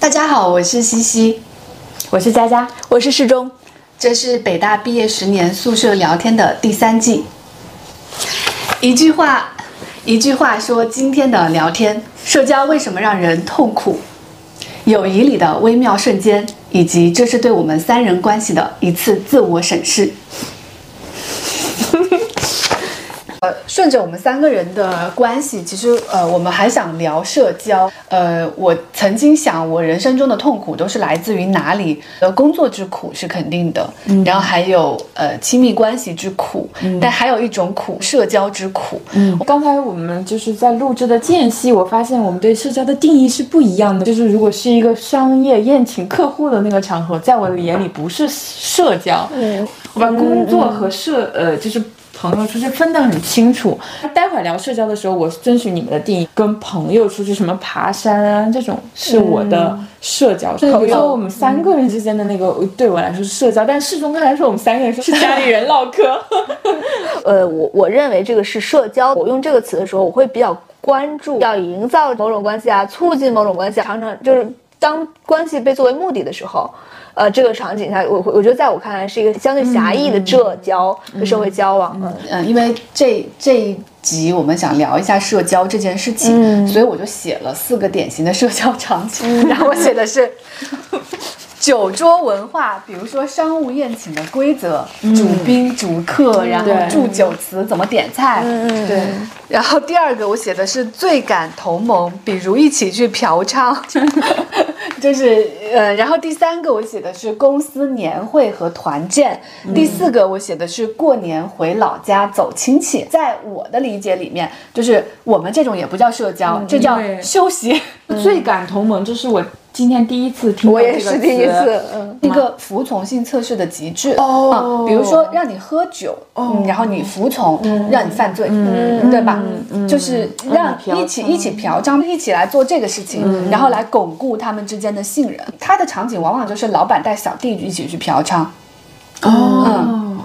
大家好，我是西西，我是佳佳，我是世中。这是北大毕业十年宿舍聊天的第三季。一句话，一句话说今天的聊天：社交为什么让人痛苦？友谊里的微妙瞬间，以及这是对我们三人关系的一次自我审视。呃，顺着我们三个人的关系，其实呃，我们还想聊社交。呃，我曾经想，我人生中的痛苦都是来自于哪里？呃，工作之苦是肯定的，然后还有呃亲密关系之苦，但还有一种苦，社交之苦。嗯，刚才我们就是在录制的间隙，我发现我们对社交的定义是不一样的。就是如果是一个商业宴请客户的那个场合，在我的眼里不是社交。嗯，我把工作和社呃就是。朋友出去分得很清楚。待会儿聊社交的时候，我遵循你们的定义，跟朋友出去什么爬山啊，这种是我的社交。比如说我们三个人之间的那个，对我来说是社交。但适中刚才说我们三个人是 家里人唠嗑。呃，我我认为这个是社交。我用这个词的时候，我会比较关注要营造某种关系啊，促进某种关系。常常就是当关系被作为目的的时候。呃，这个场景下，我我觉得在我看来是一个相对狭义的社交的社会交往。嗯嗯，因为这这一集我们想聊一下社交这件事情，所以我就写了四个典型的社交场景。然后我写的是 酒桌文化，比如说商务宴请的规则，主宾、主客，然后祝酒词怎么点菜。嗯嗯，对。然后第二个我写的是醉感同盟，比如一起去嫖娼。就是呃，然后第三个我写的是公司年会和团建，第四个我写的是过年回老家走亲戚。在我的理解里面，就是我们这种也不叫社交，这叫休息。最感同盟，这是我。今天第一次听我也是第一次，一个服从性测试的极致哦，比如说让你喝酒，嗯，然后你服从，让你犯罪，嗯，对吧？就是让一起一起嫖娼，一起来做这个事情，然后来巩固他们之间的信任。他的场景往往就是老板带小弟一起去嫖娼，哦，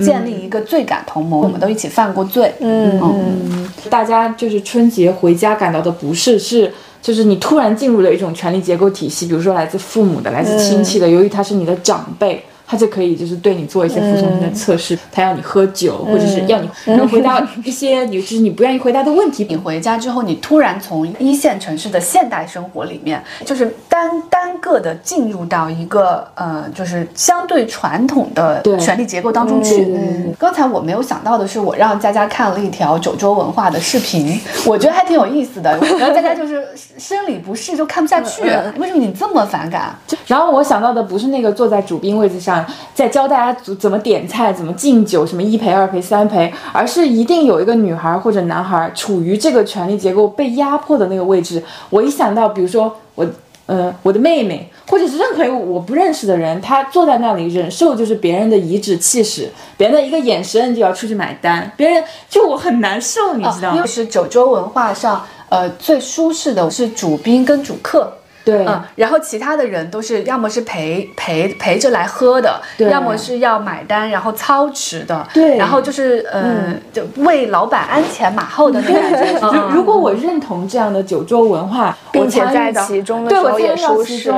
建立一个罪感同盟，我们都一起犯过罪，嗯。嗯，大家就是春节回家感到的不适是。就是你突然进入了一种权力结构体系，比如说来自父母的、来自亲戚的，由于他是你的长辈。他就可以就是对你做一些服从性的测试，他要你喝酒，或者是要你 能回答一些你就是你不愿意回答的问题。你回家之后，你突然从一线城市的现代生活里面，就是单单个的进入到一个呃，就是相对传统的权力结构当中去。刚才我没有想到的是，我让佳佳看了一条九州文化的视频，我觉得还挺有意思的。然后佳佳就是生理不适就看不下去，为什么你这么反感？然后我想到的不是那个坐在主宾位置上。在教大家怎怎么点菜，怎么敬酒，什么一陪、二陪、三陪，而是一定有一个女孩或者男孩处于这个权力结构被压迫的那个位置。我一想到，比如说我，呃，我的妹妹，或者是任何一个我不认识的人，他坐在那里忍受就是别人的颐指气使，别人的一个眼神就要出去买单，别人就我很难受，你知道吗？因为是九州文化上，呃，最舒适的是主宾跟主客。对，嗯，然后其他的人都是要么是陪陪陪着来喝的，要么是要买单然后操持的，对，然后就是嗯，就为老板鞍前马后的那种感觉。如如果我认同这样的酒桌文化，并且在其中的时候也舒适，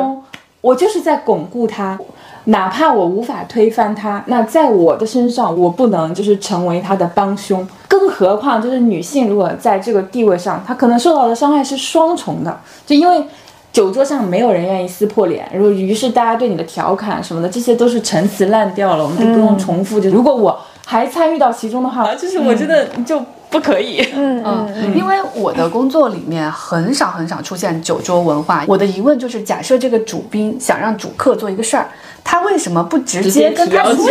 我就是在巩固它，哪怕我无法推翻它，那在我的身上我不能就是成为他的帮凶，更何况就是女性如果在这个地位上，她可能受到的伤害是双重的，就因为。酒桌上没有人愿意撕破脸，如果于是大家对你的调侃什么的，这些都是陈词滥调了，我们就不用重复。就如果我还参与到其中的话，就是我真的就不可以。嗯嗯，因为我的工作里面很少很少出现酒桌文化。我的疑问就是，假设这个主宾想让主客做一个事儿。他为什么不直接跟他说？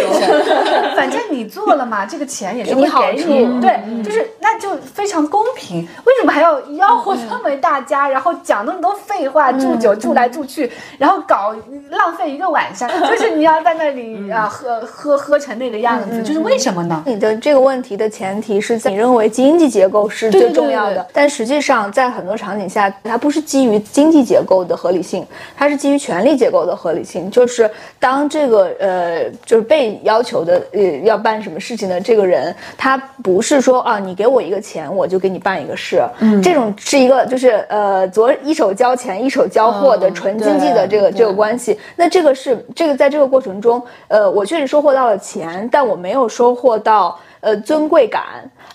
反正你做了嘛，这个钱也是会给你。对，就是那就非常公平。为什么还要吆喝这么大家，然后讲那么多废话，祝酒祝来祝去，然后搞浪费一个晚上？就是你要在那里啊喝喝喝成那个样子，就是为什么呢？你的这个问题的前提是在你认为经济结构是最重要的。对对但实际上，在很多场景下，它不是基于经济结构的合理性，它是基于权力结构的合理性。就是当这个呃，就是被要求的呃要办什么事情的这个人，他不是说啊，你给我一个钱，我就给你办一个事。嗯，这种是一个就是呃，左一手交钱，一手交货的嗯纯经济的这个、对这个关系。那这个是这个在这个过程中，呃，我确实收获到了钱，但我没有收获到呃尊贵感，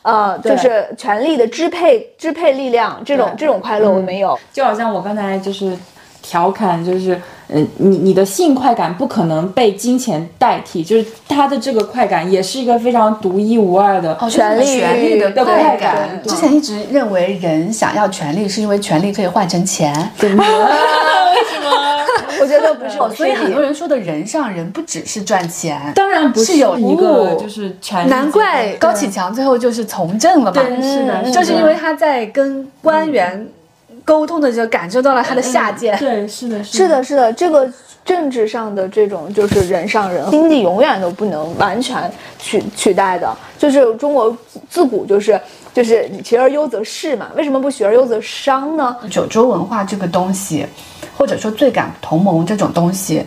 呃，就是权力的支配支配力量这种这种快乐我没有。就好像我刚才就是调侃，就是嗯，你你的性快感不可能被金钱代替，就是他的这个快感也是一个非常独一无二的。哦，权力权利的快感之前一直认为人想要权力是因为权力可以换成钱，为什么，我觉得不是，哦，所以很多人。人说的人上人不只是赚钱，当然不是有一个哦就是权力难怪高启强最后就是从政了嘛，对是的，嗯就是因为他在跟官员沟通的就感受到了他的下贱。对是的是的，是的，这个政治上的这种就是人上人，经济永远都不能完全取取代的。就是中国自古就是就是学而优则仕嘛，为什么不学而优则商呢？九州文化这个东西，或者说最感同盟这种东西，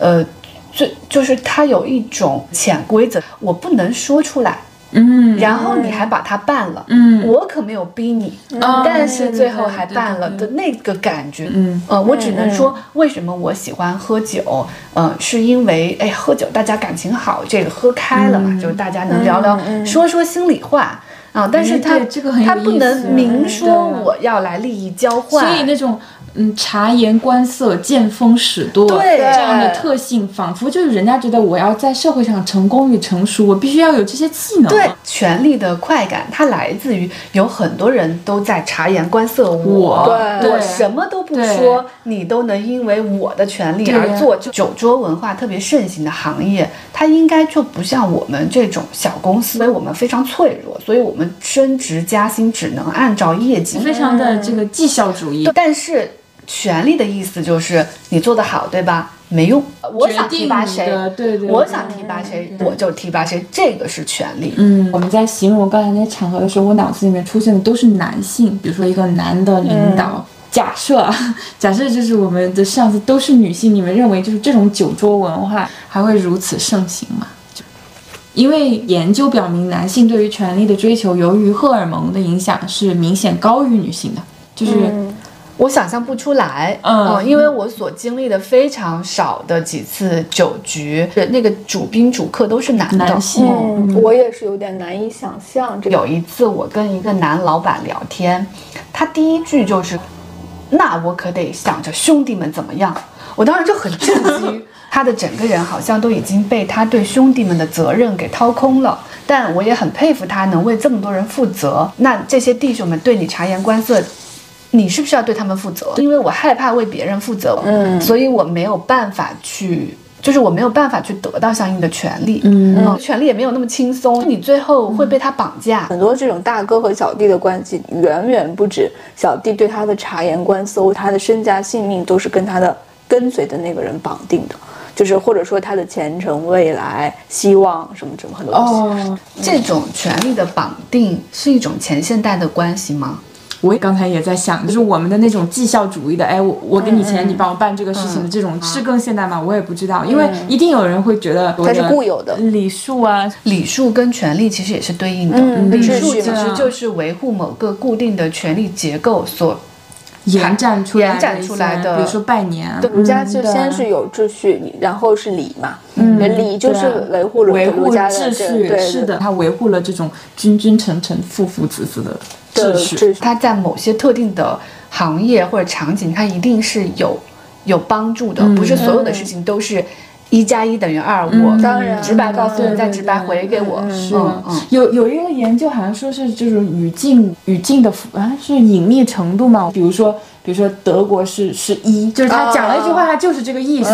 呃，最就是它有一种潜规则，我不能说出来，嗯，然后你还把它办了，嗯。我可没有逼你，但是最后还办了的那个感觉，嗯。呃，我只能说，为什么我喜欢喝酒，呃，是因为哎，喝酒大家感情好，这个喝开了嘛，嗯。就是大家能聊聊，说说心里话。啊，但是哎他对这个他不能明说我要来利益交换，所以那种嗯察言观色、见风使舵对这样的特性，仿佛就是人家觉得我要在社会上成功与成熟，我必须要有这些技能。对，权力的快感，它来自于有很多人都在察言观色我，我对我什么都不说，你都能因为我的权利而做。就酒桌文化特别盛行的行业，它应该就不像我们这种小公司，因为我们非常脆弱，所以我们升职加薪只能按照业绩。非常的这个绩效主义。但是权力的意思就是你做得好，对吧？没用，我想提拔谁对对对我想提拔谁，我就提拔谁，这个是权力。嗯，我们在形容刚才那些场合的时候，我脑子里面出现的都是男性，比如说一个男的领导。假设啊，假设就是我们的上司都是女性，你们认为就是这种酒桌文化还会如此盛行吗？就因为研究表明，男性对于权力的追求，由于荷尔蒙的影响是明显高于女性的，就是、我想象不出来，嗯因为我所经历的非常少的几次酒局，那个主宾主客都是男的。男性嗯，我也是有点难以想象这个。有一次我跟一个男老板聊天，他第一句就是：“那我可得想着兄弟们怎么样。”我当时就很震惊，他的整个人好像都已经被他对兄弟们的责任给掏空了。但我也很佩服他能为这么多人负责。那这些弟兄们对你察言观色，你是不是要对他们负责？因为我害怕为别人负责，嗯所以我没有办法去。就是我没有办法去得到相应的权利，嗯，权利也没有那么轻松，你最后会被他绑架，很多这种大哥和小弟的关系，远远不止小弟对他的察言观色，他的身家性命都是跟他的跟随的那个人绑定的，就是或者说他的前程、未来、希望什么什么很多东西。哦，这种权利的绑定是一种前现代的关系吗？我也刚才也在想，就是我们的那种绩效主义的，哎，我我给你钱，你帮我办这个事情的这种，是更现代吗？我也不知道，因为一定有人会觉得它是固有的。礼数啊，礼数跟权力其实也是对应的，嗯礼数其实就是维护某个固定的权利结构所延展出来的延展出来的。比如说拜年啊，对，儒家就先是有秩序，然后是礼嘛，嗯。礼就是维护了维护儒家的秩序，是的，，他维护了这种君君臣臣、父父子子的对秩序。它在某些特定的行业或者场景，它一定是有有帮助的，不是所有的事情都是一加一等于二，我当然直白告诉你，再直白回给我，是嗯嗯。有有一个研究好像说是就是语境语境的啊是隐秘程度嘛，比如说比如说德国是是一，就是他讲了一句话，他就是这个意思，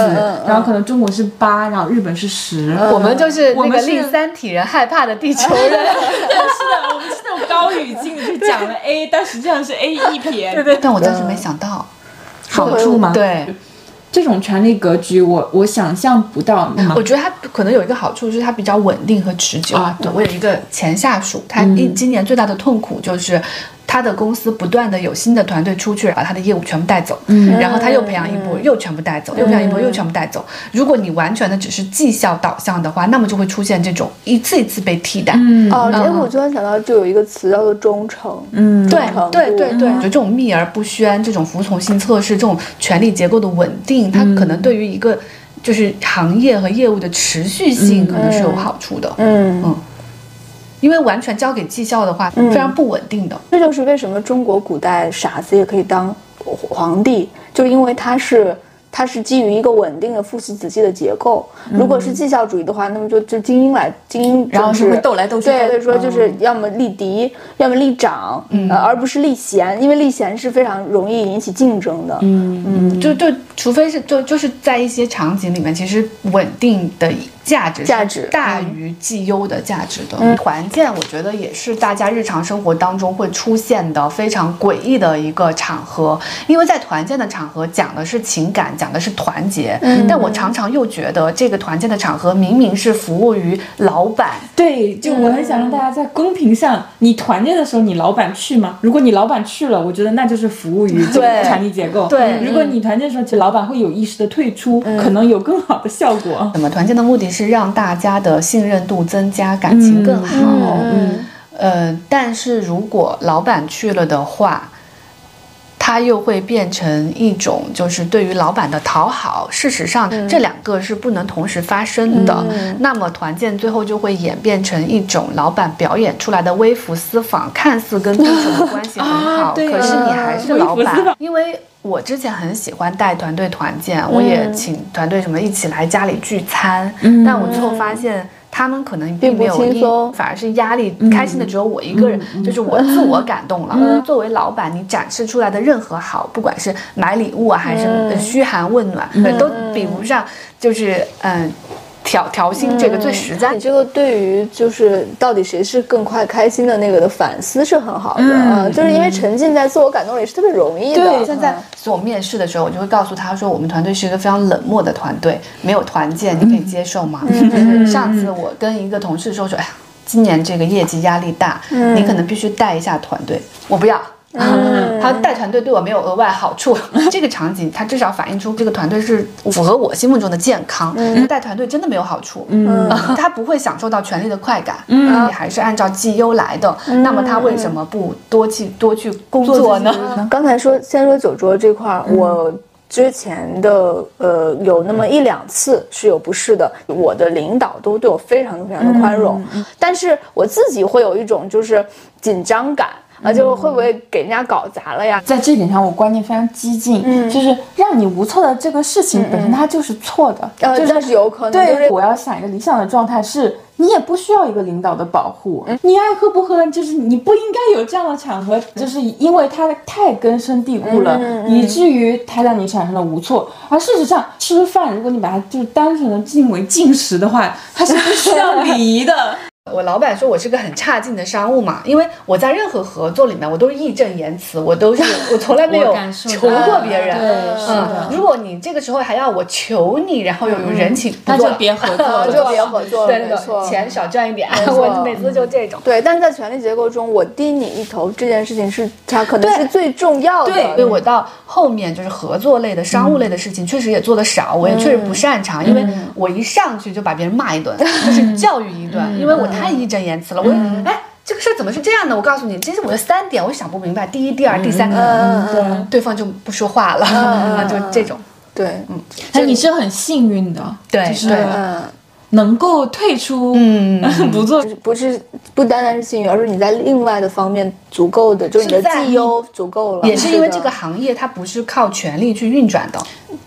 然后可能中国是八，然后日本是十，我们就是我们是那个令三体人害怕的地球人，是的，我们是那种高语境的，就讲了 A，但实际上是 A 一撇，对对但我当时没想到。好处吗，对，这种权力格局我，我想象不到。我觉得它可能有一个好处，就是它比较稳定和持久。啊。对。我有一个前下属，他一今年最大的痛苦就是。他的公司不断的有新的团队出去，把他的业务全部带走，嗯，然后他又培养一波，又全部带走，又培养一波，又全部带走。如果你完全的只是绩效导向的话，那么就会出现这种一次一次被替代。嗯，哦，哎，我突然想到，就有一个词叫做忠诚。嗯，对，对，对，对，就这种秘而不宣，这种服从性测试，这种权力结构的稳定，它可能对于一个就是行业和业务的持续性，可能是有好处的。嗯。嗯。因为完全交给绩效的话，非常不稳定的。这就是为什么中国古代傻子也可以当皇帝，就因为他是。它是基于一个稳定的父系子系的结构。如果是绩效主义的话，那么就就精英来精英，然后是会斗来斗去。对，所以说就是要么立嫡，要么立长，呃，而不是立贤，因为立贤是非常容易引起竞争的。嗯嗯，就就除非是就就是在一些场景里面，其实稳定的价值价值大于绩优的价值的。团建，我觉得也是大家日常生活当中会出现的非常诡异的一个场合，因为在团建的场合讲的是情感。讲的是团结，但我常常又觉得这个团建的场合明明是服务于老板。对，就我很想让大家在公屏上，你团建的时候，你老板去吗？如果你老板去了，我觉得那就是服务于 这个权力结构。对，如果你团建的时候，其实老板会有意识的退出，可能有更好的效果。怎么团建的目的是让大家的信任度增加，感情更好。嗯，呃，但是如果老板去了的话。它又会变成一种，就是对于老板的讨好。事实上，这两个是不能同时发生的。那么团建最后就会演变成一种老板表演出来的微服私访，看似跟对手的关系很好，可是你还是老板。因为我之前很喜欢带团队团建，我也请团队什么一起来家里聚餐，但我最后发现。他们可能并没有轻松，反而是压力。开心的只有我一个人，就是我自我感动了。作为老板，你展示出来的任何好，不管是买礼物啊，还是嘘寒问暖，都比不上，就是嗯。调调薪这个最实在，你这个对于就是到底谁是更快开心的那个的反思是很好的，嗯，就是因为沉浸在自我感动里是特别容易的。对，现在做面试的时候，我就会告诉他说，我们团队是一个非常冷漠的团队，没有团建，你可以接受吗？上次我跟一个同事说说，哎呀，今年这个业绩压力大，你可能必须带一下团队，我不要。嗯，他带团队对我没有额外好处。这个场景，他至少反映出这个团队是符合我心目中的健康。他带团队真的没有好处。嗯，他不会享受到权力的快感。嗯，你还是按照绩优来的。那么他为什么不多去多去工作呢？刚才说先说酒桌这块儿，我之前的呃有那么一两次是有不适的，我的领导都对我非常非常的宽容，但是我自己会有一种就是紧张感。啊，就会不会给人家搞砸了呀？在这点上，我观念非常激进，嗯，就是让你无措的这个事情本身它就是错的，呃，就是有可能。对，我要想一个理想的状态，是你也不需要一个领导的保护，你爱喝不喝，就是你不应该有这样的场合，就是因为它太根深蒂固了，以至于它让你产生了无措。而事实上，吃饭如果你把它就是单纯的定为进食的话，它是不需要礼仪的。我老板说我是个很差劲的商务嘛，因为我在任何合作里面，我都是义正言辞，我都是我从来没有求过别人。嗯，如果你这个时候还要我求你，然后有人情，那 就别合作了，就别合作了。没错，钱少赚一点。我每次就这种。对，但是在权力结构中，我低你一头这件事情是它可能是最重要的。对，所以我到后面就是合作类的商务类的事情，确实也做的少，我也确实不擅长，因为我一上去就把别人骂一顿，就是教育一顿，因为我。太义正言辞了，我哎，这个事儿怎么是这样的？我告诉你，这是我的三点，我想不明白。第一、第二、第三，嗯，对方就不说话了，就这种。对，嗯，那你是很幸运的，对，就是能够退出，嗯，不做，不是不单单是幸运，而是你在另外的方面足够的，就是你的绩优足够了。也是因为这个行业它不是靠权力去运转的。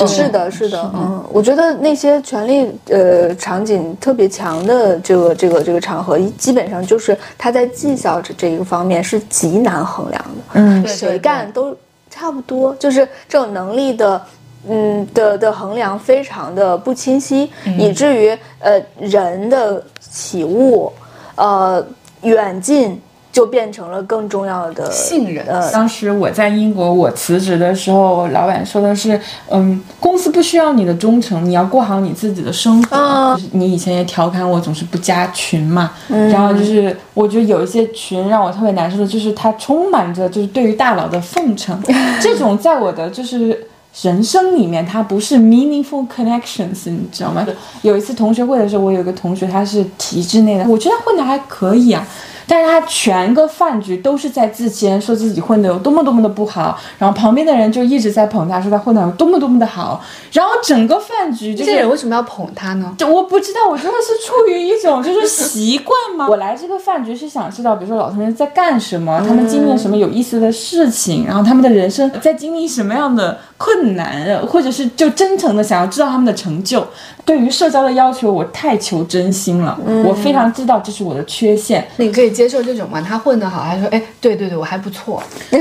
是的，是的，嗯，我觉得那些权力呃场景特别强的这个这个这个场合，基本上就是他在绩效这这一个方面是极难衡量的，嗯，谁干都差不多，就是这种能力的，嗯的的衡量非常的不清晰，以至于呃人的起悟，呃远近。就变成了更重要的信任。呃，当时我在英国，我辞职的时候，老板说的是，嗯，公司不需要你的忠诚，你要过好你自己的生活。你以前也调侃我总是不加群嘛，然后就是我觉得有一些群让我特别难受的，就是它充满着就是对于大佬的奉承，这种在我的就是。人生里面，它不是 meaningful connections，你知道吗？有一次同学会的时候，我有一个同学，他是体制内的，我觉得混的还可以啊，但是他全个饭局都是在自谦，说自己混的有多么多么的不好，然后旁边的人就一直在捧他，说他混的有多么多么的好，然后整个饭局就是这些人为什么要捧他呢？就我不知道，我觉得是出于一种就是习惯吗？我来这个饭局是想知道，比如说老同学在干什么，他们经历了什么有意思的事情，然后他们的人生在经历什么样的困难，或者是就真诚的想要知道他们的成就。对于社交的要求，我太求真心了，我非常知道这是我的缺陷。你可以接受这种吗？他混得好，还说哎，对对对，我还不错。对，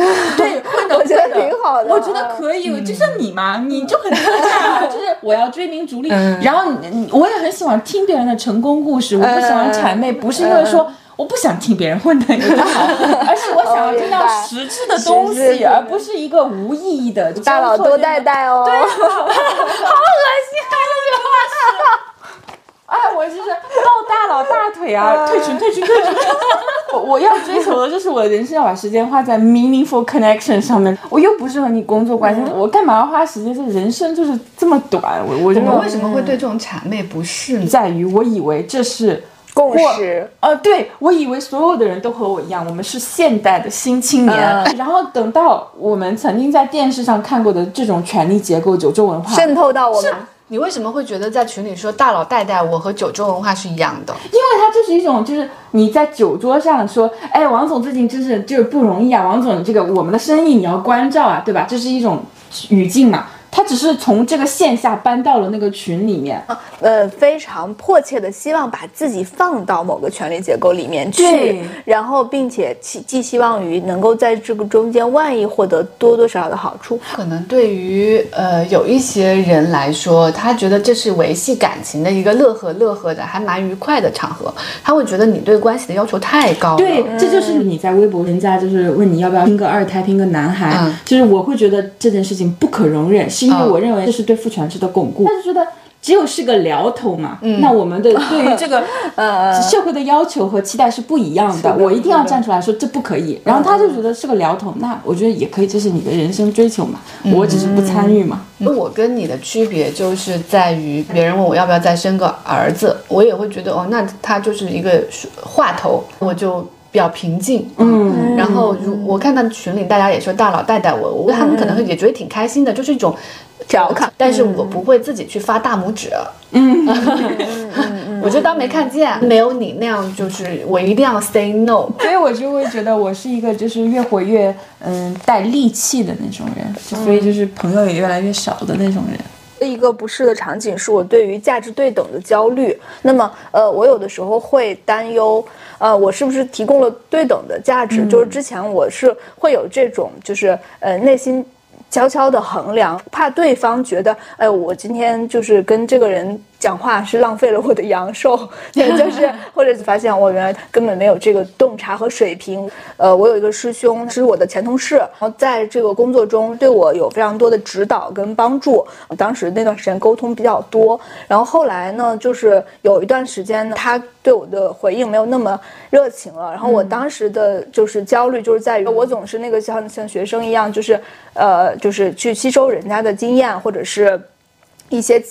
混的我觉得挺好的我觉得可以，就像你嘛，你就很自洽，就是我要追名逐利，嗯然后你你我也很喜欢听别人的成功故事，我不喜欢谄媚，不是因为说。我不想听别人混的 而是我想要听到实质的东西，而不是一个无意义的。大佬多带带哦。对，好 好恶心啊！这句话是。哎，我就是抱大佬大腿啊！退群，退群，退群！我我要追求的就是我的人生要把时间花在 meaningful connection 上面。我又不是和你工作关系，我干嘛要花时间？这人生就是这么短，我我觉得我们为什么会对这种谄媚不适呢？在于我以为这是共识。呃，对我以为所有的人都和我一样，我们是现代的新青年。嗯然后等到我们曾经在电视上看过的这种权力结构、九州文化，渗透到我们，你为什么会觉得在群里说大佬带带我和九州文化是一样的？因为它就是一种，就是你在酒桌上说，哎，王总最近真是就是不容易啊，王总这个我们的生意你要关照啊，对吧？这是一种语境嘛。他只是从这个线下搬到了那个群里面，呃，非常迫切的希望把自己放到某个权力结构里面去对，然后并且寄寄希望于能够在这个中间万一获得多多少少的好处。可能对于呃有一些人来说，他觉得这是维系感情的一个乐呵乐呵的，还蛮愉快的场合，他会觉得你对关系的要求太高了。对，这就是你在微博，人家就是问你要不要拼个二胎，拼个男孩，嗯。就是我会觉得这件事情不可容忍，是因为嗯我认为这是对父权制的巩固。他就觉得只有是个聊头嘛，那我们的 对于这个 呃社会的要求和期待是不一样的，的我一定要站出来说这不可以。然后他就觉得是个聊头，那我觉得也可以，这是你的人生追求嘛，我只是不参与嘛。那我跟你的区别就是在于，别人问我要不要再生个儿子，我也会觉得哦，那他就是一个话头，我就比较平静。嗯，然后如我看到群里大家也说大佬带带我，我他们可能会也觉得挺开心的，就是一种调侃但是我不会自己去发大拇指。嗯，我就当没看见，没有你那样，就是我一定要 say no。所以我就会觉得我是一个就是越活越嗯带戾气的那种人，就所以就是朋友也越来越少的那种人。一个不适的场景是我对于价值对等的焦虑。那么，呃，我有的时候会担忧，呃，我是不是提供了对等的价值？就是之前我是会有这种，就是呃内心。悄悄的衡量，怕对方觉得，哎，我今天就是跟这个人讲话是浪费了我的阳寿，对，就是 或者发现我原来根本没有这个洞察和水平。呃，我有一个师兄是我的前同事，然后在这个工作中对我有非常多的指导跟帮助。当时那段时间沟通比较多，然后后来呢，就是有一段时间呢，他对我的回应没有那么热情了。然后我当时的就是焦虑，就是在于我总是那个像像学生一样，就是呃，就是去吸收人家的经验，或者是一些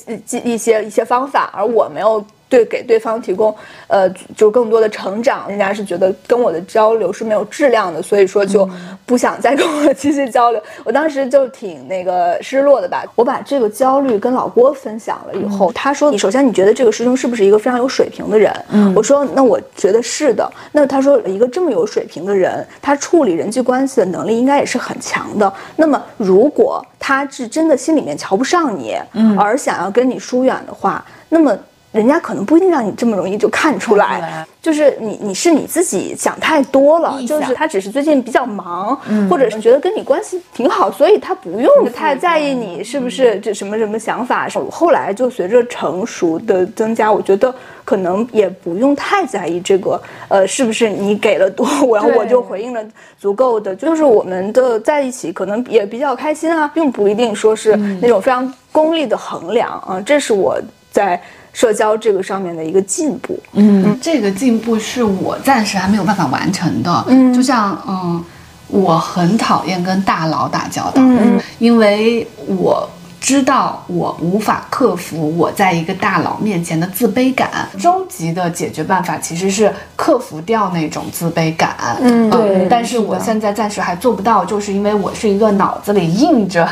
一些一些方法，而我没有。对，给对方提供，呃，就更多的成长，人家是觉得跟我的交流是没有质量的，所以说就不想再跟我 继续交流。我当时就挺那个失落的吧。我把这个焦虑跟老郭分享了以后，他说：“你首先你觉得这个师兄是不是一个非常有水平的人？”嗯我说：“那我觉得是的。”那他说：“一个这么有水平的人，他处理人际关系的能力应该也是很强的。那么如果他是真的心里面瞧不上你，嗯而想要跟你疏远的话，那么。”人家可能不一定让你这么容易就看出来，就是你你是你自己想太多了，就是他只是最近比较忙，或者是觉得跟你关系挺好，所以他不用太在意你是不是这什么什么想法。我后来就随着成熟的增加，我觉得可能也不用太在意这个，呃，是不是你给了多，然后我就回应了足够的，就是我们的在一起可能也比较开心啊，并不一定说是那种非常功利的衡量啊，这是我在。社交这个上面的一个进步，嗯，这个进步是我暂时还没有办法完成的。嗯，就像嗯，我很讨厌跟大佬打交道，嗯，因为我知道我无法克服我在一个大佬面前的自卑感。终极的解决办法其实是克服掉那种自卑感。嗯，对。但是我现在暂时还做不到，就是因为我是一个脑子里印着。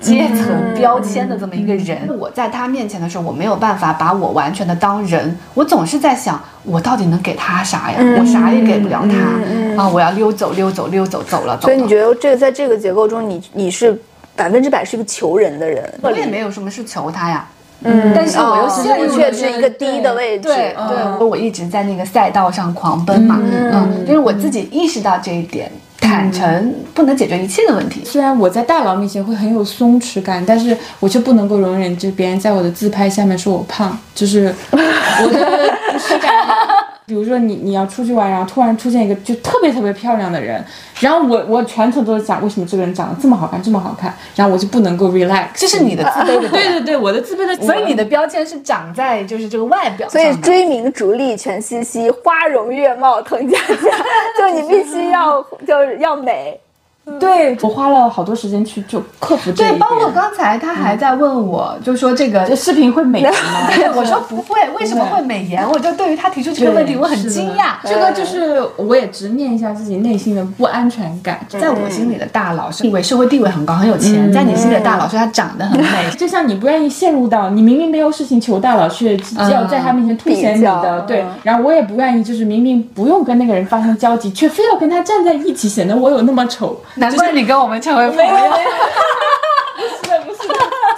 阶层标签的这么一个人，我在他面前的时候，我没有办法把我完全的当人，我总是在想，我到底能给他啥呀？我啥也给不了他啊！我要溜走，溜走，溜走，走了。所以你觉得这个在这个结构中，你你是百分之百是一个求人的人？我也没有什么是求他呀，嗯，但是我又陷入却是一个低的位置，对对，我一直在那个赛道上狂奔嘛，嗯，就是我自己意识到这一点。坦诚不能解决一切的问题。虽然我在大佬面前会很有松弛感，但是我却不能够容忍，就别人在我的自拍下面说我胖，就是 我的不适感。比如说你你要出去玩，然后突然出现一个就特别特别漂亮的人，然后我我全程都在想，为什么这个人长得这么好看，这么好看，然后我就不能够 relax。这是你的自卑的。对对对，我的自卑的。所以你的标签是长在就是这个外表。所以追名逐利全西西，花容月貌滕佳佳，就你必须要就是要美。对我花了好多时间去就克服这对，包括刚才他还在问我，就说这个这视频会美颜吗？我说不会，为什么会美颜？我就对于他提出这个问题，我很惊讶。这个就是我也直面一下自己内心的不安全感。在我心里的大佬是地位社会地位很高，很有钱；在你心里的大佬是他长得很美。就像你不愿意陷入到你明明没有事情求大佬，却要在他面前凸显你的对。然后我也不愿意，就是明明不用跟那个人发生交集，却非要跟他站在一起，显得我有那么丑。难怪你跟我们成为朋友。不是不是，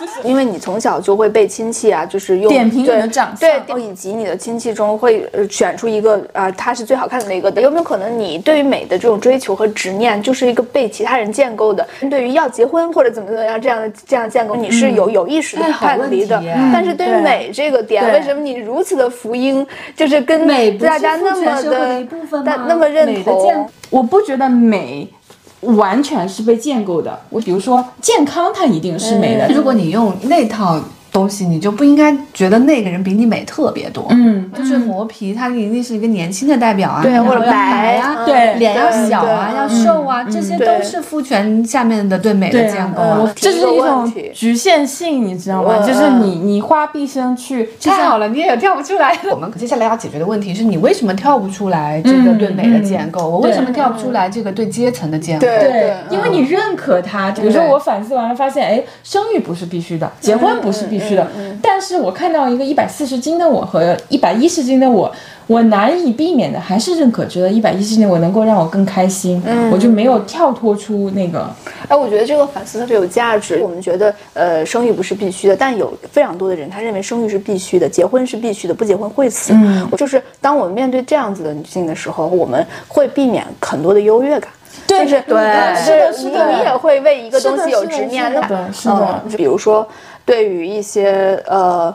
就是因为你从小就会被亲戚啊，就是用点评你的长相，对，以及你的亲戚中会选出一个啊，他是最好看的那个的。有没有可能你对于美的这种追求和执念，就是一个被其他人建构的？对于要结婚或者怎么怎么样这样的这样建构，你是有有意识的叛离的。但是对于美这个点，为什么你如此的福音，就是跟大家那么的但那么认同？我不觉得美。完全是被建构的。我比如说健康，它一定是美的。如果你用那套。东西你就不应该觉得那个人比你美特别多，嗯，就是磨皮，他一定是一个年轻的代表啊，对，或者白啊，对，脸要小啊，要瘦啊，这些都是父权下面的对美的建构啊，这是一种局限性，你知道吗？就是你你花毕生去，太好了，你也跳不出来。我们接下来要解决的问题是你为什么跳不出来这个对美的建构？我为什么跳不出来这个对阶层的建构？对，因为你认可它。比如说我反思完了发现，哎，生育不是必须的，结婚不是必。是的，但是我看到一个一百四十斤的我和一百一十斤的我，我难以避免的还是认可，觉得一百一十斤的我能够让我更开心，我就没有跳脱出那个。哎，我觉得这个反思特别有价值。我们觉得，呃，生育不是必须的，但有非常多的人他认为生育是必须的，结婚是必须的，不结婚会死。嗯，就是当我们面对这样子的女性的时候，我们会避免很多的优越感。对，是，对，是的，是的，你也会为一个东西有执念的，是的，比如说。对于一些呃，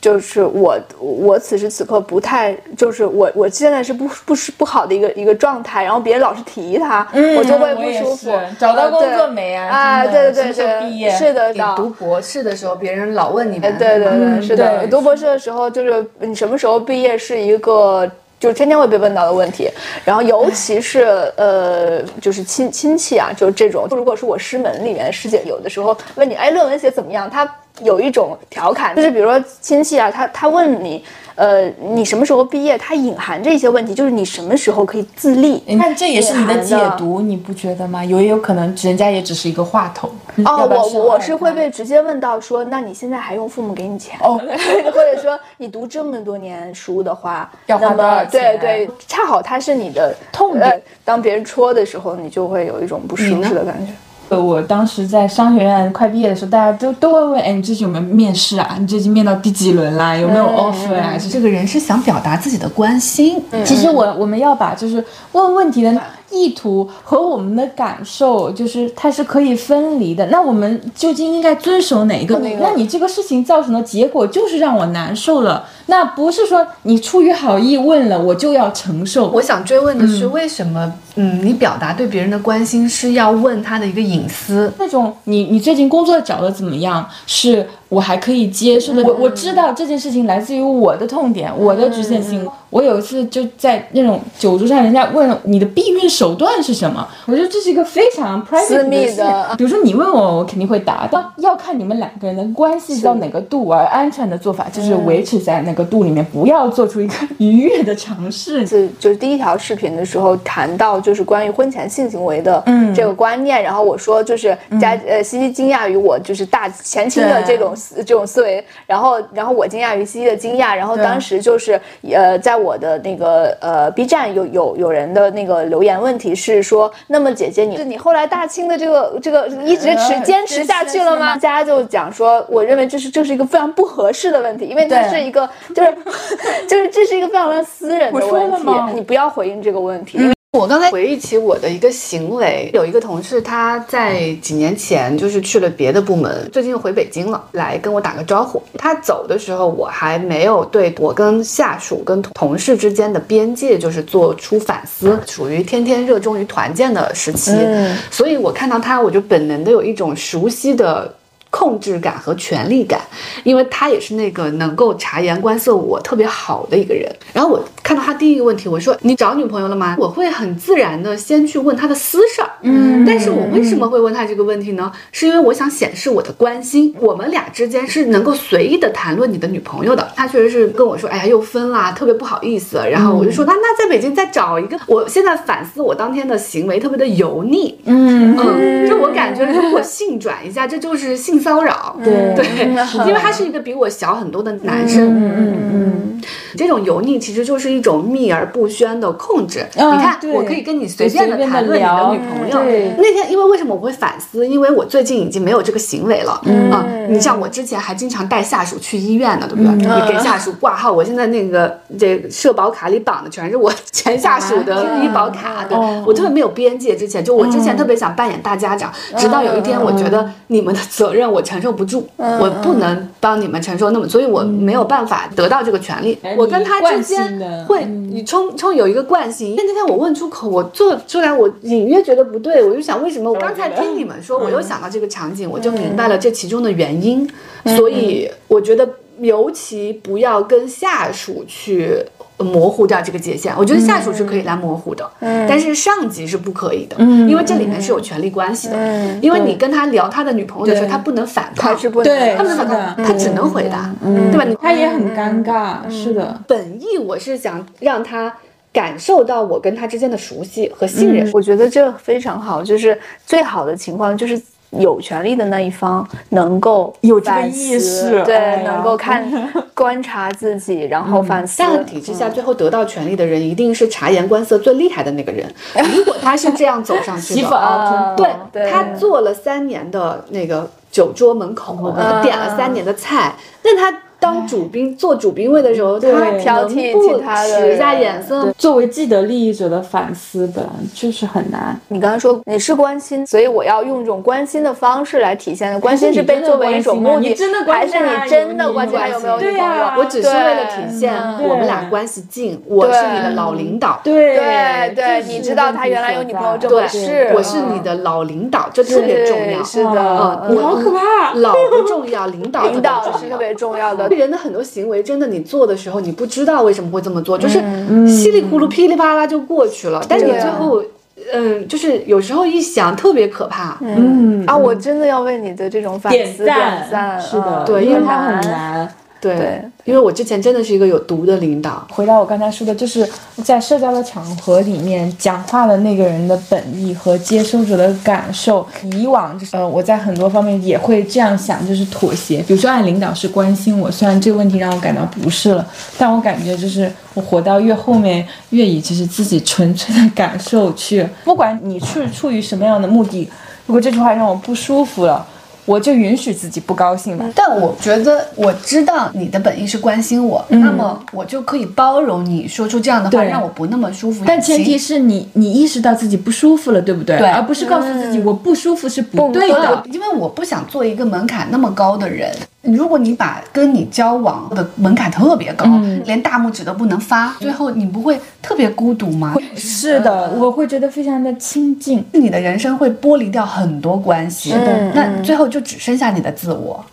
就是我我此时此刻不太，就是我我现在是不不是不好的一个一个状态，然后别人老是提他，我就会不舒服。找到工作没啊？啊，对对对对，毕业是的。你读博士的时候，别人老问你。对对对，是的。读博士的时候，就是你什么时候毕业是一个。就天天会被问到的问题，然后尤其是 呃，就是亲亲戚啊，就是这种。如果是我师门里面的师姐，有的时候问你，哎，论文写怎么样？他有一种调侃，就是比如说亲戚啊，他他问你。呃，你什么时候毕业？他隐含着一些问题，就是你什么时候可以自立？但，这也是你的解读，你不觉得吗？有也有可能，人家也只是一个话筒。哦，我我是会被直接问到说，那你现在还用父母给你钱？哦，或者说你读这么多年书的话，要花多少钱？对对，恰好它是你的痛点。当别人戳的时候，你就会有一种不舒适的感觉。呃，我当时在商学院快毕业的时候，大家都都会问，哎，你最近有没有面试啊？你最近面到第几轮啦？有没有 offer 啊？这个人是想表达自己的关心。其实我我们要把就是问问题的意图和我们的感受，就是它是可以分离的。那我们究竟应该遵守哪一个？那你这个事情造成的结果就是让我难受了。那不是说你出于好意问了，我就要承受。我想追问的是，为什么？嗯，你表达对别人的关心是要问他的一个隐私。那种你你最近工作找的怎么样？是我还可以接受的。我我知道这件事情来自于我的痛点，我的局限性。我有一次就在那种酒桌上，人家问你的避孕手段是什么，我觉得这是一个非常 private 的。比如说你问我，我肯定会答。但要看你们两个人的关系到哪个度，而安全的做法就是维持在那个度里面，不要做出一个 愉悦的尝试。是就是第一条视频的时候谈到。就是关于婚前性行为的这个观念，然后我说就是佳呃西西惊讶于我就是大前倾的这种这种思维，然后然后我惊讶于西西的惊讶，然后当时就是呃在我的那个呃 B 站有有有人的那个留言问题是说，那么姐姐你你后来大清的这个这个一直持坚持下去了吗？大家就讲说，我认为这是这是一个非常不合适的问题，因为这是一个就是 就是这是一个非常私人的问题，你不要回应这个问题。我刚才回忆起我的一个行为，有一个同事他在几年前就是去了别的部门，最近又回北京了，来跟我打个招呼。他走的时候，我还没有对我跟下属、跟同事之间的边界就是做出反思，属于天天热衷于团建的时期，所以我看到他，我就本能的有一种熟悉的。控制感和权力感，因为他也是那个能够察言观色我特别好的一个人。然后我看到他第一个问题，我说你找女朋友了吗？我会很自然的先去问他的私事儿。嗯，但是我为什么会问他这个问题呢？是因为我想显示我的关心。我们俩之间是能够随意的谈论你的女朋友的。他确实是跟我说，哎呀又分啦，特别不好意思。然后我就说，那那在北京再找一个。我现在反思我当天的行为特别的油腻。嗯嗯，就我感觉如果性转一下，这就是性。骚扰，对对，因为他是一个比我小很多的男生，嗯嗯嗯，这种油腻其实就是一种秘而不宣的控制。你看，我可以跟你随便的谈论你的女朋友。那天，因为为什么我会反思？因为我最近已经没有这个行为了啊。你像我之前还经常带下属去医院呢，对不对？你给下属挂号，我现在那个这社保卡里绑的全是我前下属的医保卡，对我特别没有边界。之前就我之前特别想扮演大家长，直到有一天我觉得你们的责任。我承受不住，我不能帮你们承受那么，所以我没有办法得到这个权利。我跟他之间会，你冲冲有一个惯性。但那天我问出口，我做出来，我隐约觉得不对，我就想为什么？我刚才听你们说，我又想到这个场景，我就明白了这其中的原因。所以我觉得，尤其不要跟下属去。模糊掉这个界限，我觉得下属是可以来模糊的，嗯，但是上级是不可以的，嗯，因为这里面是有权利关系的，嗯，因为你跟他聊他的女朋友的时候，他不能反抗，是不能，他不能反抗，他只能回答，嗯，对吧？他也很尴尬，是的。本意我是想让他感受到我跟他之间的熟悉和信任，我觉得这非常好，就是最好的情况就是。有权利的那一方能够有这个意识，对，能够看观察自己，然后反思。这样的体制下，最后得到权利的人一定是察言观色最厉害的那个人。如果他是这样走上去的，对，他做了三年的那个酒桌门口，点了三年的菜，那他。当主宾做主宾位的时候，他挑剔其他的，使一下眼色。作为既得利益者的反思本来就是很难。你刚刚说你是关心，所以我要用这种关心的方式来体现的。关心是被作为一种目的，还是你真的关心他有没有女朋友？我只是为了体现我们俩关系近，我是你的老领导。对对对，你知道他原来有女朋友这回事。我是你的老领导，这特别重要。是的，你好可怕。老不重要，领导领导是特别重要的。人的很多行为，真的你做的时候，你不知道为什么会这么做，就是稀里糊涂、噼里啪啦就过去了。但你最后，嗯，就是有时候一想，特别可怕。嗯啊，我真的要为你的这种反思点赞。是的，对，因为它很难。对，因为我之前真的是一个有毒的领导。回到我刚才说的，就是在社交的场合里面讲话的那个人的本意和接收者的感受。以往就是呃，我在很多方面也会这样想，就是妥协。比如说，按领导是关心我，虽然这个问题让我感到不适了，但我感觉就是我活到越后面，越以就是自己纯粹的感受去，不管你是出于什么样的目的。如果这句话让我不舒服了。我就允许自己不高兴吧。但我觉得我知道你的本意是关心我，那么我就可以包容你说出这样的话，让我不那么舒服。但前提是你你意识到自己不舒服了，对不对？对，而不是告诉自己我不舒服是不对的。因为我不想做一个门槛那么高的人。如果你把跟你交往的门槛特别高，连大拇指都不能发，最后你不会特别孤独吗？是的，我会觉得非常的亲近。你的人生会剥离掉很多关系，是的，那最后就只剩下你的自我，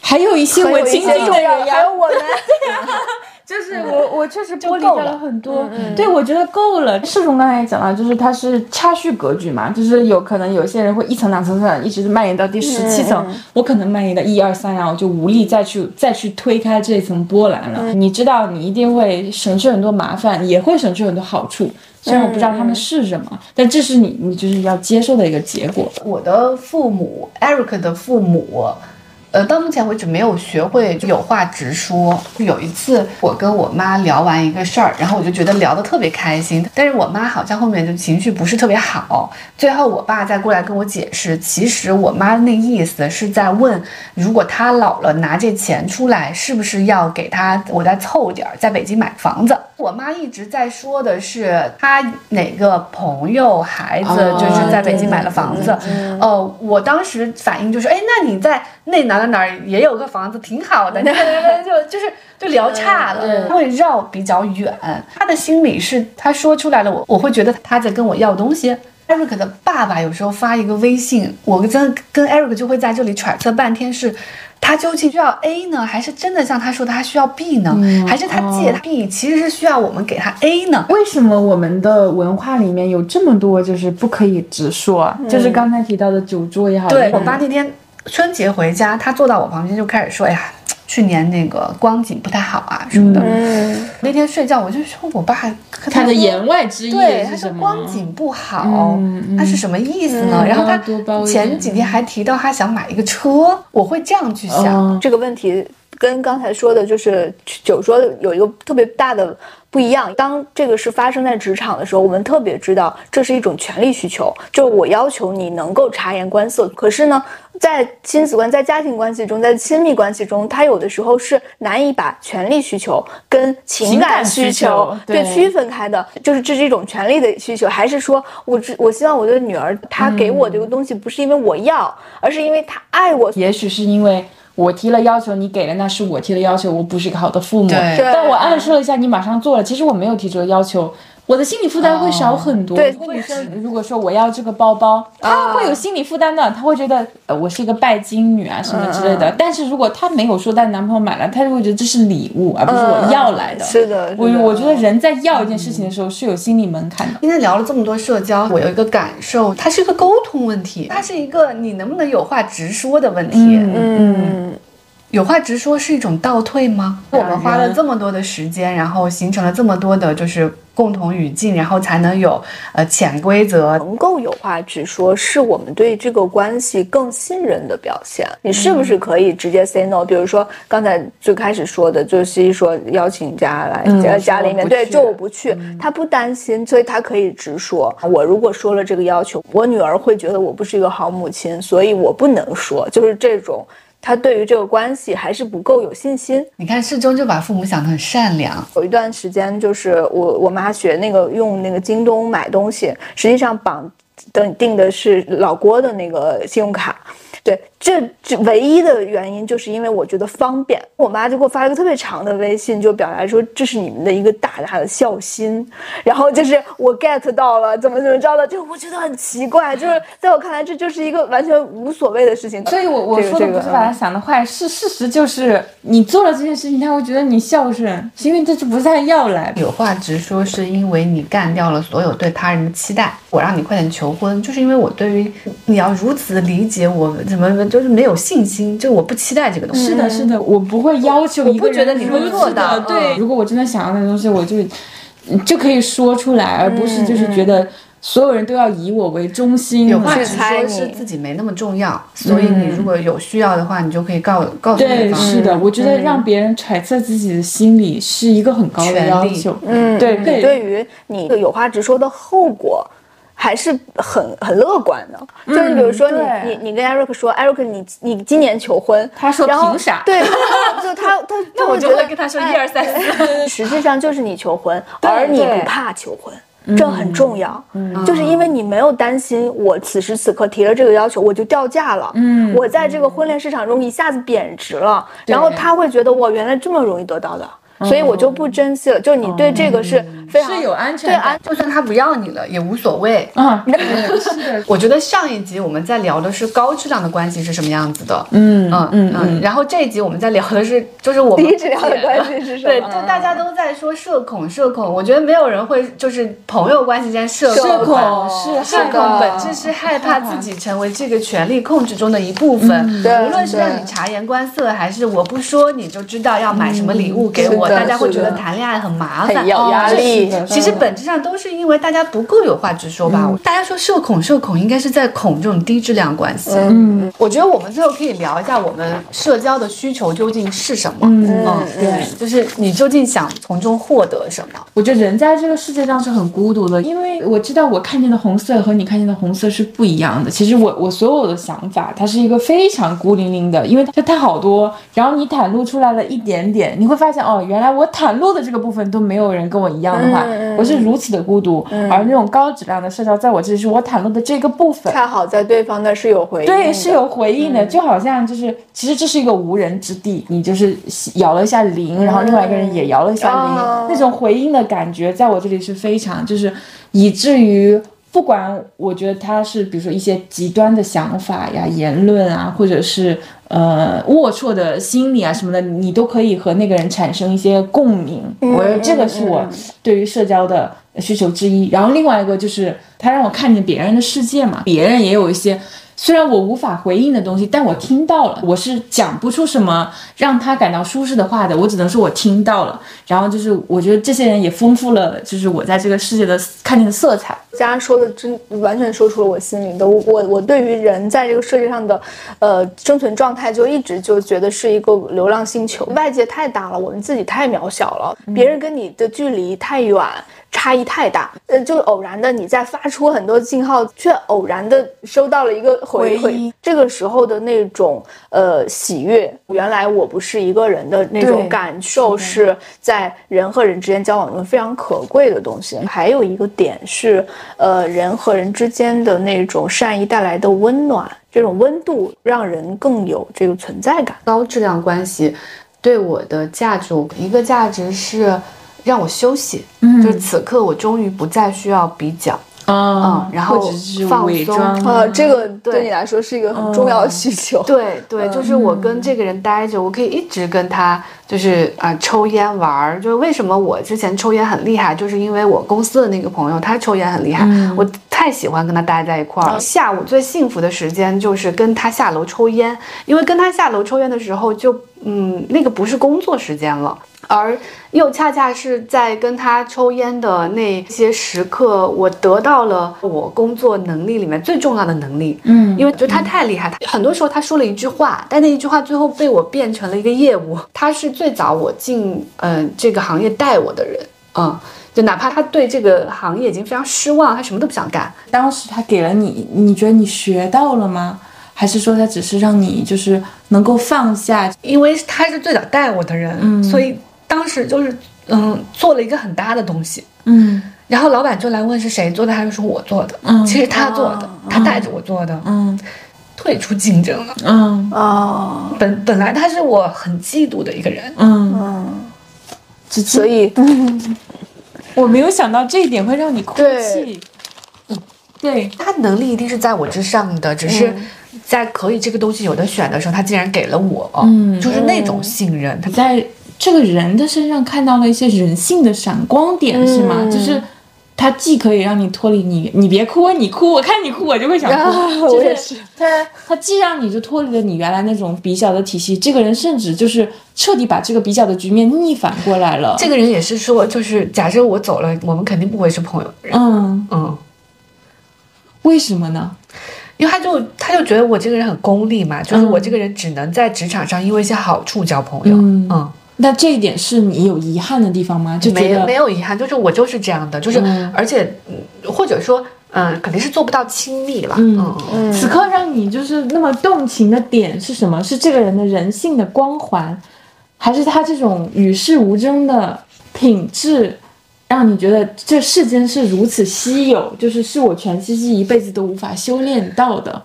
还有一些我亲近的人呀，还有我们。就是我，我确实剥离掉了很多。对，我觉得够了。赤忠刚才也讲了，就是它是差序格局嘛，就是有可能有些人会一层、两层、层，一直蔓延到第十七层。我可能蔓延到一二三，然后就无力再去再去推开这一层波澜了。你知道，你一定会省去很多麻烦，也会省去很多好处。虽然我不知道他们是什么，但这是你你就是要接受的一个结果。我的父母，Eric 的父母。呃，到目前为止没有学会有话直说。有一次，我跟我妈聊完一个事儿，然后我就觉得聊得特别开心，但是我妈好像后面就情绪不是特别好。最后，我爸再过来跟我解释，其实我妈那意思是在问，如果她老了拿这钱出来，是不是要给她我再凑点儿，在北京买房子。我妈一直在说的是，她哪个朋友孩子就是在北京买了房子。哦，我当时反应就是，哎，那你在那哪儿也有个房子，挺好的。就就是就聊差了，他会绕比较远。他的心里是，他说出来了，我我会觉得他在跟我要东西。Eric 的爸爸有时候发一个微信，我真跟 Eric 就会在这里揣测半天是。他究竟需要 A 呢，还是真的像他说的他需要 B 呢？还是他借他 B 其实是需要我们给他 A 呢？为什么我们的文化里面有这么多就是不可以直说？就是刚才提到的酒桌也好。对我爸那天春节回家，他坐到我旁边就开始说：“哎呀。”去年那个光景不太好啊，什么的。那天睡觉我就说，我爸他的言外之意对，他说？光景不好，他是什么意思呢？然后他前几天还提到他想买一个车，我会这样去想这个问题。跟刚才说的，就是酒桌有一个特别大的不一样。当这个是发生在职场的时候，我们特别知道这是一种权利需求，就我要求你能够察言观色。可是呢，在亲子关在家庭关系中，在亲密关系中，他有的时候是难以把权利需求跟情感需求对区分开的。就是这是一种权利的需求，还是说我我希望我的女儿她给我这个东西不是因为我要，而是因为她爱我？也许是因为。我提了要求，你给了，那是我提的要求，我不是一个好的父母。但我暗示了一下，你马上做了，其实我没有提这个要求。我的心理负担会少很多。对，女生如果说我要这个包包，她会有心理负担的，她会觉得呃我是一个拜金女啊什么之类的。但是如果她没有说带男朋友买了，她就会觉得这是礼物，而不是我要来的。是的，我我觉得人在要一件事情的时候是有心理门槛的。今天聊了这么多社交，我有一个感受，它是一个沟通问题，它是一个你能不能有话直说的问题。嗯。有话直说是一种倒退吗？我们花了这么多的时间，然后形成了这么多的，就是共同语境，然后才能有呃潜规则。能够有话直说，是我们对这个关系更信任的表现。你是不是可以直接 say no？比如说刚才最开始说的，就是说邀请家来家家里面，对，就我不去，他不担心，所以他可以直说。我如果说了这个要求，我女儿会觉得我不是一个好母亲，所以我不能说，就是这种。他对于这个关系还是不够有信心。你看，世忠就把父母想得很善良。有一段时间，就是我我妈学那个用那个京东买东西，实际上绑等订的是老郭的那个信用卡。对，这这唯一的原因就是因为我觉得方便。我妈就给我发了一个特别长的微信，就表达说这是你们的一个大大的孝心。然后就是我 get 到了怎么怎么着的，就我觉得很奇怪，就是在我看来这就是一个完全无所谓的事情。所以我我说的不是把他想的坏，是事实就是你做了这件事情，他会觉得你孝顺，是因为这就不是他要来。有话直说，是因为你干掉了所有对他人的期待。我让你快点求婚，就是因为我对于你要如此理解我。怎么就是没有信心，就我不期待这个东西。是的，是的，我不会要求我不觉得你会做到。对，如果我真的想要那东西，我就就可以说出来，而不是就是觉得所有人都要以我为中心。有话直说，是自己没那么重要。所以你如果有需要的话，你就可以告告诉对方。是的，我觉得让别人揣测自己的心理是一个很高的要求。嗯，对。对于你有话直说的后果。还是很很乐观的。就是比如说你对。你你跟 Eric 说，Eric 你你今年求婚，他说然后凭啥？对，就他他那我就会觉得跟他说哎一二三四。实际上就是你求婚，而你不怕求婚。这很重要，就是因为你没有担心，我此时此刻提了这个要求，我就掉价了，嗯，我在这个婚恋市场中一下子贬值了，然后他会觉得我原来这么容易得到的，所以我就不珍惜了。就你对这个是非常是有安全感对安，就算他不要你了也无所谓。嗯，是的，我觉得上一集我们在聊的是高质量的关系是什么样子的，嗯嗯嗯嗯，然后这一集我们在聊的是就是我 们低质量的关系是什么？对，就大家都在说社恐，社恐，我觉得没有人会就是朋友关系间社恐社。恐是社恐本质是害怕自己成为这个权力控制中的一部分，嗯对无论是让你察言观色，还是我不说你就知道要买什么礼物给我，大家会觉得谈恋爱很麻烦，很有压力是其实本质上都是因为大家不够有话直说吧。大家说社恐，社恐应该是在恐这种低质量关系。嗯，我觉得我们最后可以聊一下我们社交的需求究竟是什么。嗯对，就是你究竟想从中获得什么？我觉得人在这个世界上是很孤独的，因为我知道我看见的红色和你看见的红色是不一样的。其实我我所有的想法，它是一个非常孤零零的，因为它它好多，然后你袒露出来了一点点，你会发现哦，原来我袒露的这个部分都没有人跟我一样的话，我是如此的孤独。而那种高质量的社交，在我这里是我袒露的这个部分，恰好在对方那是有回应，对，是有回应的，就好像就是，其实这是一个无人之地，你就是摇了一下铃，然后另外一个人也摇了一下铃，哦那种回应的感觉，在我这里是非常，就是以至于。不管我觉得他是，比如说一些极端的想法呀、言论啊，或者是呃龌龊的心理啊什么的，你都可以和那个人产生一些共鸣。我觉得这个是我对于社交的需求之一。然后另外一个就是，他让我看见别人的世界嘛，别人也有一些。虽然我无法回应的东西，但我听到了，我是讲不出什么让他感到舒适的话的，我只能说我听到了。然后就是，我觉得这些人也丰富了，就是我在这个世界的看见的色彩。佳佳说的真完全说出了我心里的。我我我对于人在这个世界上的，呃，生存状态就一直就觉得是一个流浪星球，外界太大了，我们自己太渺小了，别人跟你的距离太远。差异太大，呃，就是偶然的你在发出很多信号，却偶然的收到了一个回回应，这个时候的那种呃喜悦，原来我不是一个人的那种感受，是在人和人之间交往中非常可贵的东西。还有一个点是，呃，人和人之间的那种善意带来的温暖，这种温度让人更有这个存在感。高质量关系对我的价值，一个价值是让我休息，嗯就是此刻我终于不再需要比较，嗯然后放松装呃，这个对对你来说是一个很重要的需求。对对，就是我跟这个人待着，我可以一直跟他就是啊、抽烟玩儿。就是为什么我之前抽烟很厉害，就是因为我公司的那个朋友他抽烟很厉害，我太喜欢跟他待在一块儿了。下午最幸福的时间就是跟他下楼抽烟，因为跟他下楼抽烟的时候就嗯那个不是工作时间了。而又恰恰是在跟他抽烟的那些时刻，我得到了我工作能力里面最重要的能力。嗯因为就他太厉害，他很多时候他说了一句话，但那一句话最后被我变成了一个业务。他是最早我进呃这个行业带我的人，嗯，就哪怕他对这个行业已经非常失望，他什么都不想干，当时他给了你，你觉得你学到了吗？还是说他只是让你就是能够放下？因为他是最早带我的人，嗯所以当时就是嗯做了一个很大的东西。嗯。然后老板就来问是谁做的，他就说我做的，嗯。其实他做的，他带着我做的，嗯。退出竞争了。嗯。哦，本本来他是我很嫉妒的一个人，嗯，嗯，所所以 我没有想到这一点会让你哭对。泣。对，他能力一定是在我之上的，只是在可以这个东西有的选的时候，他竟然给了我，嗯就是那种信任。他你在这个人的身上看到了一些人性的闪光点，是吗？嗯就是他既可以让你脱离你，你别哭，你哭，我看你哭，我就会想哭。啊就是他，他既让你就脱离了你原来那种比较的体系，这个人甚至就是彻底把这个比较的局面逆反过来了。这个人也是说，就是假设我走了，我们肯定不会是朋友的人。嗯，嗯，为什么呢？因为他就他就觉得我这个人很功利嘛，就是我这个人只能在职场上因为一些好处交朋友。嗯嗯那这一点是你有遗憾的地方吗？就觉没得没有遗憾，就是我就是这样的，就是、嗯而且、嗯或者说嗯，肯定是做不到亲密了。嗯嗯，此刻让你就是那么动情的点是什么？是这个人的人性的光环，还是他这种与世无争的品质，让你觉得这世间是如此稀有，就是是我全西西一辈子都无法修炼到的。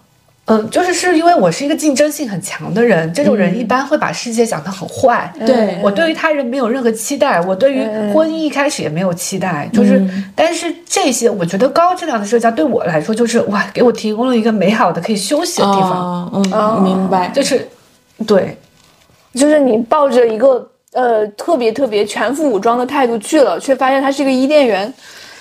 嗯，就是是因为我是一个竞争性很强的人，这种人一般会把世界想得很坏。对。我对于他人没有任何期待，我对于婚姻一开始也没有期待，就是，但是这些我觉得高质量的社交对我来说就是哇，给我提供了一个美好的可以休息的地方，啊，嗯，明。白，就是，对，就是你抱着一个呃特别特别全副武装的态度去了，却发现他是一个伊甸园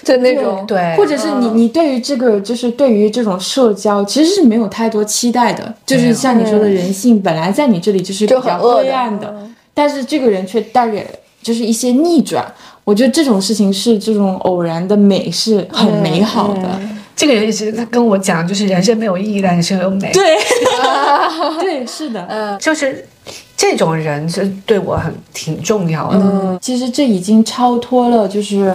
的那种。对，或者是你你对于这个就是对于这种社交其实是没有太多期待的，就是像你说的人性本来在你这里就是比较就很恶的灰暗的，但是这个人却带给就是一些逆转。我觉得这种事情是这种偶然的美是很美好的。这个人一直跟我讲，就是人生没有意义，但人生有美。对，对，是的。嗯 就是这种人是对我很挺重要的。嗯，其实这已经超脱了，就是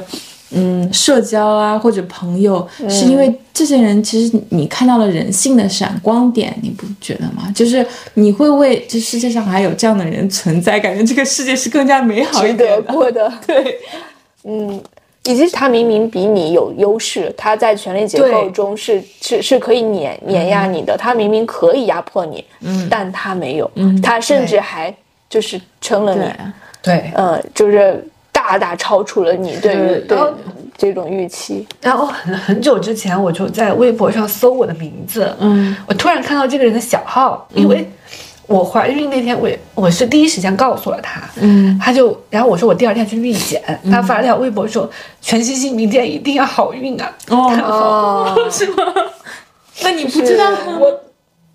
嗯，社交啊或者朋友，是因为这些人其实你看到了人性的闪光点，你不觉得吗？就是你会为这世界上还有这样的人存在，感觉这个世界是更加美好一值得点的。过的，对，嗯，以及他明明比你有优势，他在权力结构中是是是可以碾碾压你的，他明明可以压迫你，嗯，但他没有，嗯，他甚至还就是撑了你，对，对，嗯，就是大大超出了你对于对。对这种预期，然后很很久之前，我就在微博上搜我的名字，嗯，我突然看到这个人的小号，因为我怀孕那天，我也我是第一时间告诉了他，嗯，他就，然后我说我第二天去孕检，他发了条微博说全西西明天一定要好运啊，哦，哦，是吗？那你不知道？我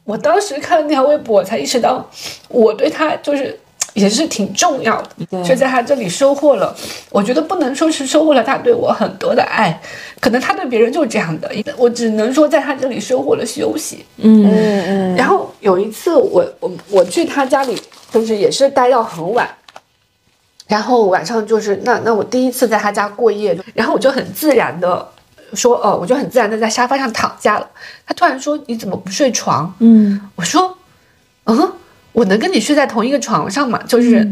我当时看了那条微博，我才意识到我对他就是也是挺重要的，对就在他这里收获了。我觉得不能说是收获了他对我很多的爱，可能他对别人就是这样的，我只能说在他这里收获了休息。嗯嗯嗯，然后有一次我我我去他家里，就是也是待到很晚。然后晚上就是那那我第一次在他家过夜，然后我就很自然的说，哦，我就很自然的在沙发上躺下了。他突然说：“你怎么不睡床？”嗯我说：“嗯，我能跟你睡在同一个床上吗？”就是，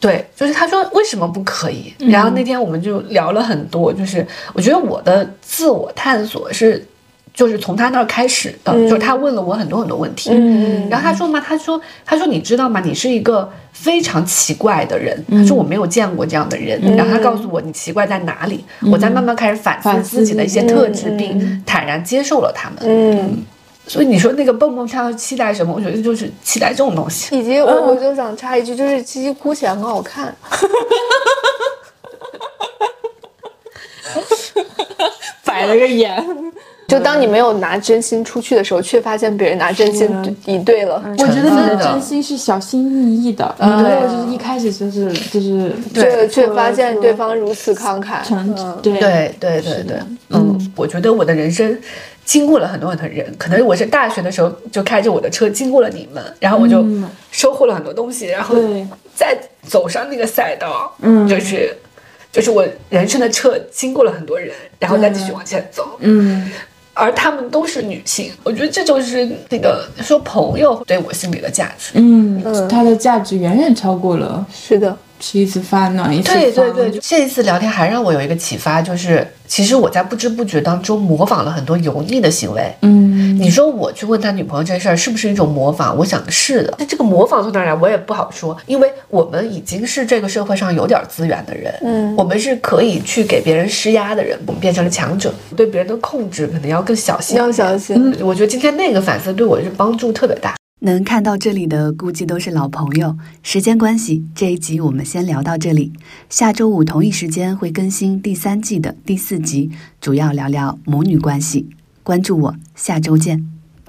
对，就是他说为什么不可以？然后那天我们就聊了很多，就是我觉得我的自我探索是，就是从他那儿开始的，就是他问了我很多很多问题，嗯然后他说嘛，他说他说你知道吗？你是一个非常奇怪的人，他说我没有见过这样的人，然后他告诉我你奇怪在哪里，我在慢慢开始反思自己的一些特质，并坦然接受了他们。嗯，所以你说那个蹦蹦跳期待什么？我觉得就是期待这种东西。以及我我就想插一句，就是七七哭起来很好看，摆了个眼。就当你没有拿真心出去的时候，却发现别人拿真心以对了。我觉得你的的。真心是小心翼翼的，你没有就是一开始就是就是却却说发现说对方如此慷慨，对对对对对，嗯，我觉得我的人生经过了很多很多人，可能我是大学的时候就开着我的车经过了你们，然后我就嗯。收获了很多东西，然后再走上那个赛道，嗯就是就是我人生的车经过了很多人，然后再继续往前走，嗯。而她们都是女性，我觉得这就是那个说朋友对我心里的价值。嗯，它的价值远远超过了是的，吃一次饭暖一次对对对，就这一次聊天还让我有一个启发，就是其实我在不知不觉当中模仿了很多油腻的行为。嗯你说我去问他女朋友这事儿是不是一种模仿？我想是的。但这个模仿从哪儿来，我也不好说，因为我们已经是这个社会上有点资源的人，嗯我们是可以去给别人施压的人，我们变成了强者，对别人的控制可能要更小心。要小心。我觉得今天那个反思对我是帮助特别大。能看到这里的估计都是老朋友。时间关系，这一集我们先聊到这里。下周五同一时间会更新第三季的第四集，主要聊聊母女关系。关注我，下周见。